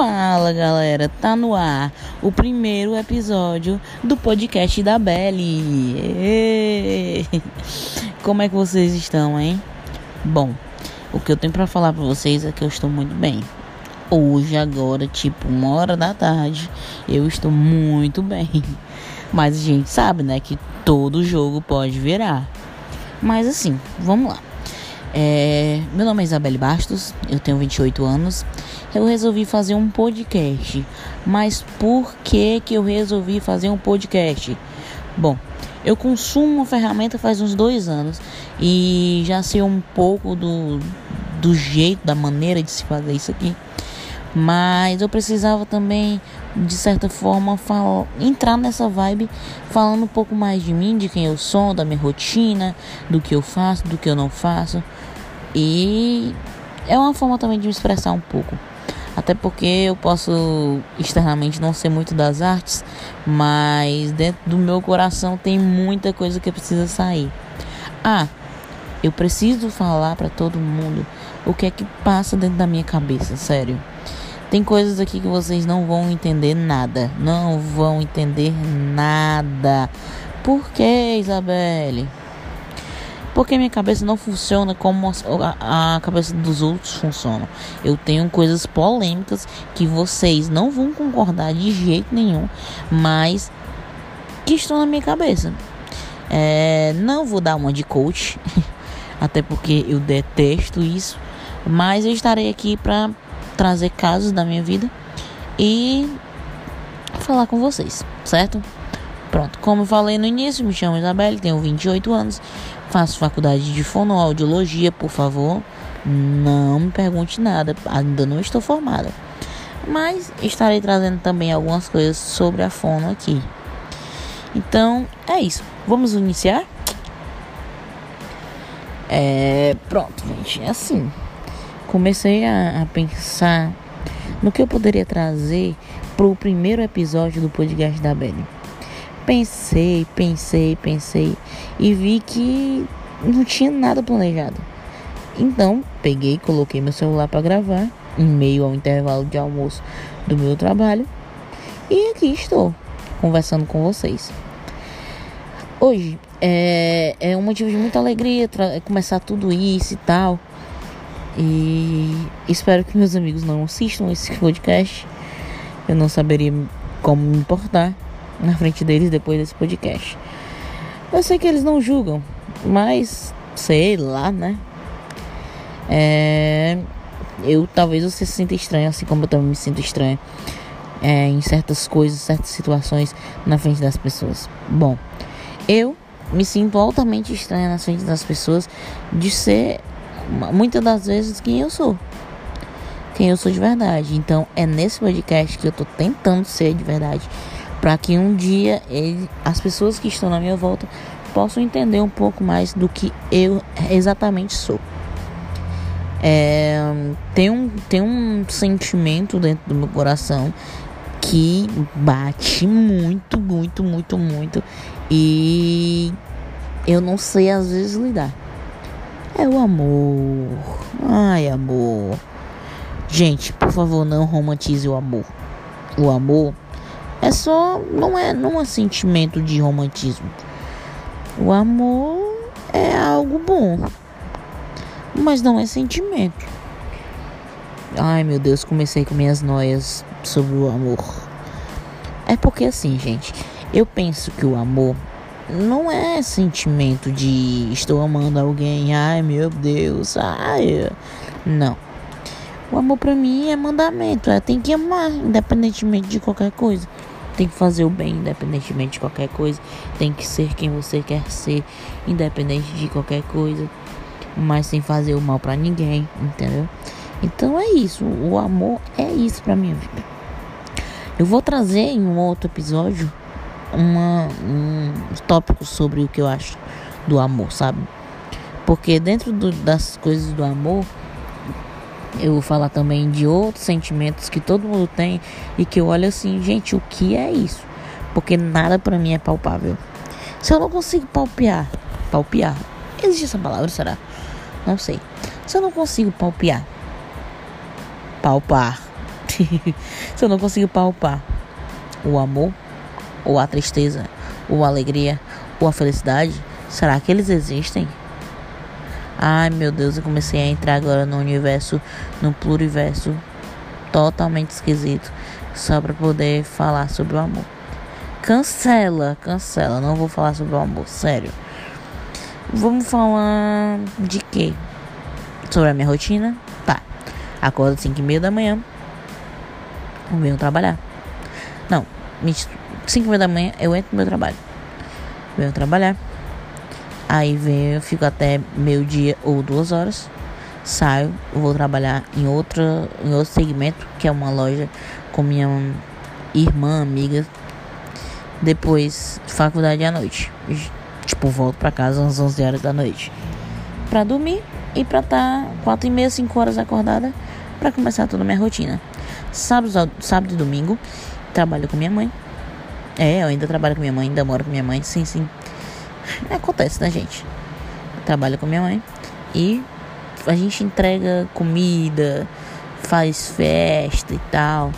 Fala galera, tá no ar o primeiro episódio do podcast da Belly. Como é que vocês estão, hein? Bom, o que eu tenho para falar para vocês é que eu estou muito bem. Hoje, agora, tipo uma hora da tarde, eu estou muito bem. Mas a gente sabe, né, que todo jogo pode virar. Mas assim, vamos lá. É, meu nome é Isabelle Bastos, eu tenho 28 anos. Eu resolvi fazer um podcast. Mas por que que eu resolvi fazer um podcast? Bom, eu consumo uma ferramenta faz uns dois anos e já sei um pouco do, do jeito, da maneira de se fazer isso aqui. Mas eu precisava também, de certa forma, falar, entrar nessa vibe falando um pouco mais de mim, de quem eu sou, da minha rotina, do que eu faço, do que eu não faço. E é uma forma também de me expressar um pouco. Até porque eu posso externamente não ser muito das artes, mas dentro do meu coração tem muita coisa que precisa sair. Ah, eu preciso falar para todo mundo o que é que passa dentro da minha cabeça, sério. Tem coisas aqui que vocês não vão entender nada. Não vão entender nada. Por que, Isabelle? Porque minha cabeça não funciona como a, a cabeça dos outros funciona. Eu tenho coisas polêmicas que vocês não vão concordar de jeito nenhum, mas que estão na minha cabeça. É, não vou dar uma de coach, até porque eu detesto isso, mas eu estarei aqui para trazer casos da minha vida e falar com vocês, certo? Pronto, como eu falei no início, me chamo Isabelle, tenho 28 anos, faço faculdade de fonoaudiologia, por favor, não me pergunte nada, ainda não estou formada. Mas estarei trazendo também algumas coisas sobre a fono aqui. Então, é isso. Vamos iniciar? É, pronto, gente, é assim comecei a, a pensar no que eu poderia trazer para o primeiro episódio do podcast da Belly. Pensei, pensei, pensei e vi que não tinha nada planejado. Então, peguei, coloquei meu celular para gravar em meio ao intervalo de almoço do meu trabalho e aqui estou conversando com vocês. Hoje é, é um motivo de muita alegria começar tudo isso e tal. E espero que meus amigos não assistam esse podcast. Eu não saberia como me importar na frente deles depois desse podcast. Eu sei que eles não julgam, mas sei lá, né? É, eu talvez você se sinta estranho, assim como eu também me sinto estranho é, em certas coisas, certas situações na frente das pessoas. Bom, eu me sinto altamente estranha na frente das pessoas de ser muitas das vezes quem eu sou. Quem eu sou de verdade. Então é nesse podcast que eu tô tentando ser de verdade. para que um dia ele, as pessoas que estão na minha volta possam entender um pouco mais do que eu exatamente sou. É, tem, um, tem um sentimento dentro do meu coração que bate muito, muito, muito, muito. E eu não sei às vezes lidar. É o amor. Ai, amor. Gente, por favor, não romantize o amor. O amor é só. Não é, não é sentimento de romantismo. O amor é algo bom. Mas não é sentimento. Ai, meu Deus, comecei com minhas noias sobre o amor. É porque assim, gente, eu penso que o amor não é sentimento de estou amando alguém, ai meu Deus, ai. Não. O amor para mim é mandamento, é tem que amar independentemente de qualquer coisa. Tem que fazer o bem independentemente de qualquer coisa. Tem que ser quem você quer ser independente de qualquer coisa, mas sem fazer o mal para ninguém, entendeu? Então é isso, o amor é isso para minha vida. Eu vou trazer em um outro episódio uma, um tópico sobre o que eu acho do amor, sabe? Porque dentro do, das coisas do amor, eu vou falar também de outros sentimentos que todo mundo tem e que eu olho assim, gente, o que é isso? Porque nada para mim é palpável. Se eu não consigo palpear, palpear, existe essa palavra, será? Não sei. Se eu não consigo palpear, palpar, se eu não consigo palpar o amor, ou a tristeza, ou a alegria, ou a felicidade, será que eles existem? Ai meu Deus, eu comecei a entrar agora no universo, no pluriverso totalmente esquisito, só para poder falar sobre o amor. Cancela, cancela, não vou falar sobre o amor, sério. Vamos falar de quê? Sobre a minha rotina? Tá. Acordo às 5 e meia da manhã. Venho trabalhar. Não, 5 e meia da manhã eu entro no meu trabalho. Venho trabalhar. Aí venho, fico até meio dia ou duas horas. Saio, vou trabalhar em outra, em outro segmento, que é uma loja com minha irmã, amiga. Depois, faculdade à noite. Tipo, volto pra casa às 11 horas da noite. Pra dormir e pra estar tá 4 e meia, 5 horas acordada. Pra começar toda a minha rotina. Sábado, sábado e domingo, trabalho com minha mãe. É, eu ainda trabalho com minha mãe, ainda moro com minha mãe. Sim, sim. Acontece, né, gente? Eu trabalho com minha mãe. E a gente entrega comida, faz festa e tal.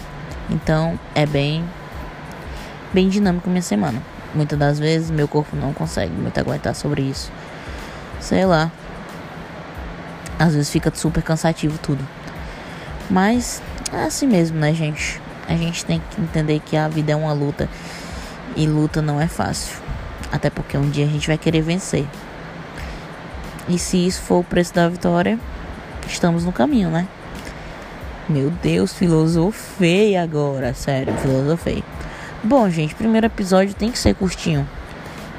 Então é bem bem dinâmico minha semana. Muitas das vezes meu corpo não consegue muito aguentar sobre isso. Sei lá. Às vezes fica super cansativo tudo. Mas é assim mesmo, né, gente? A gente tem que entender que a vida é uma luta. E luta não é fácil. Até porque um dia a gente vai querer vencer. E se isso for o preço da vitória, estamos no caminho, né? Meu Deus, filosofei agora. Sério, filosofei. Bom, gente, primeiro episódio tem que ser curtinho.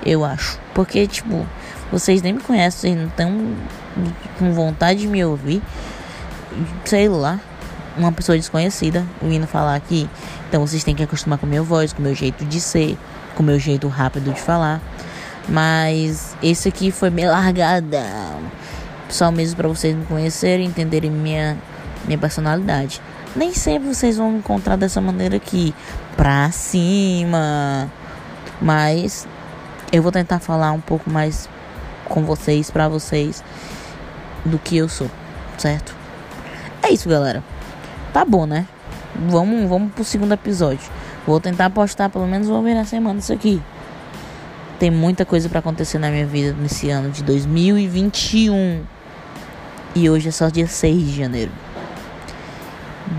Eu acho. Porque, tipo, vocês nem me conhecem, não estão com vontade de me ouvir. Sei lá. Uma pessoa desconhecida vindo falar aqui. Então vocês têm que acostumar com a minha voz, com o meu jeito de ser, com o meu jeito rápido de falar. Mas esse aqui foi meio largadão. Só mesmo para vocês me conhecerem, entenderem minha, minha personalidade. Nem sempre vocês vão me encontrar dessa maneira aqui, pra cima. Mas eu vou tentar falar um pouco mais com vocês, pra vocês, do que eu sou, certo? É isso, galera. Tá bom, né? Vamos, vamos pro segundo episódio. Vou tentar postar pelo menos uma vez na semana isso aqui. Tem muita coisa para acontecer na minha vida nesse ano de 2021. E hoje é só dia 6 de janeiro.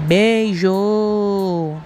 Beijo!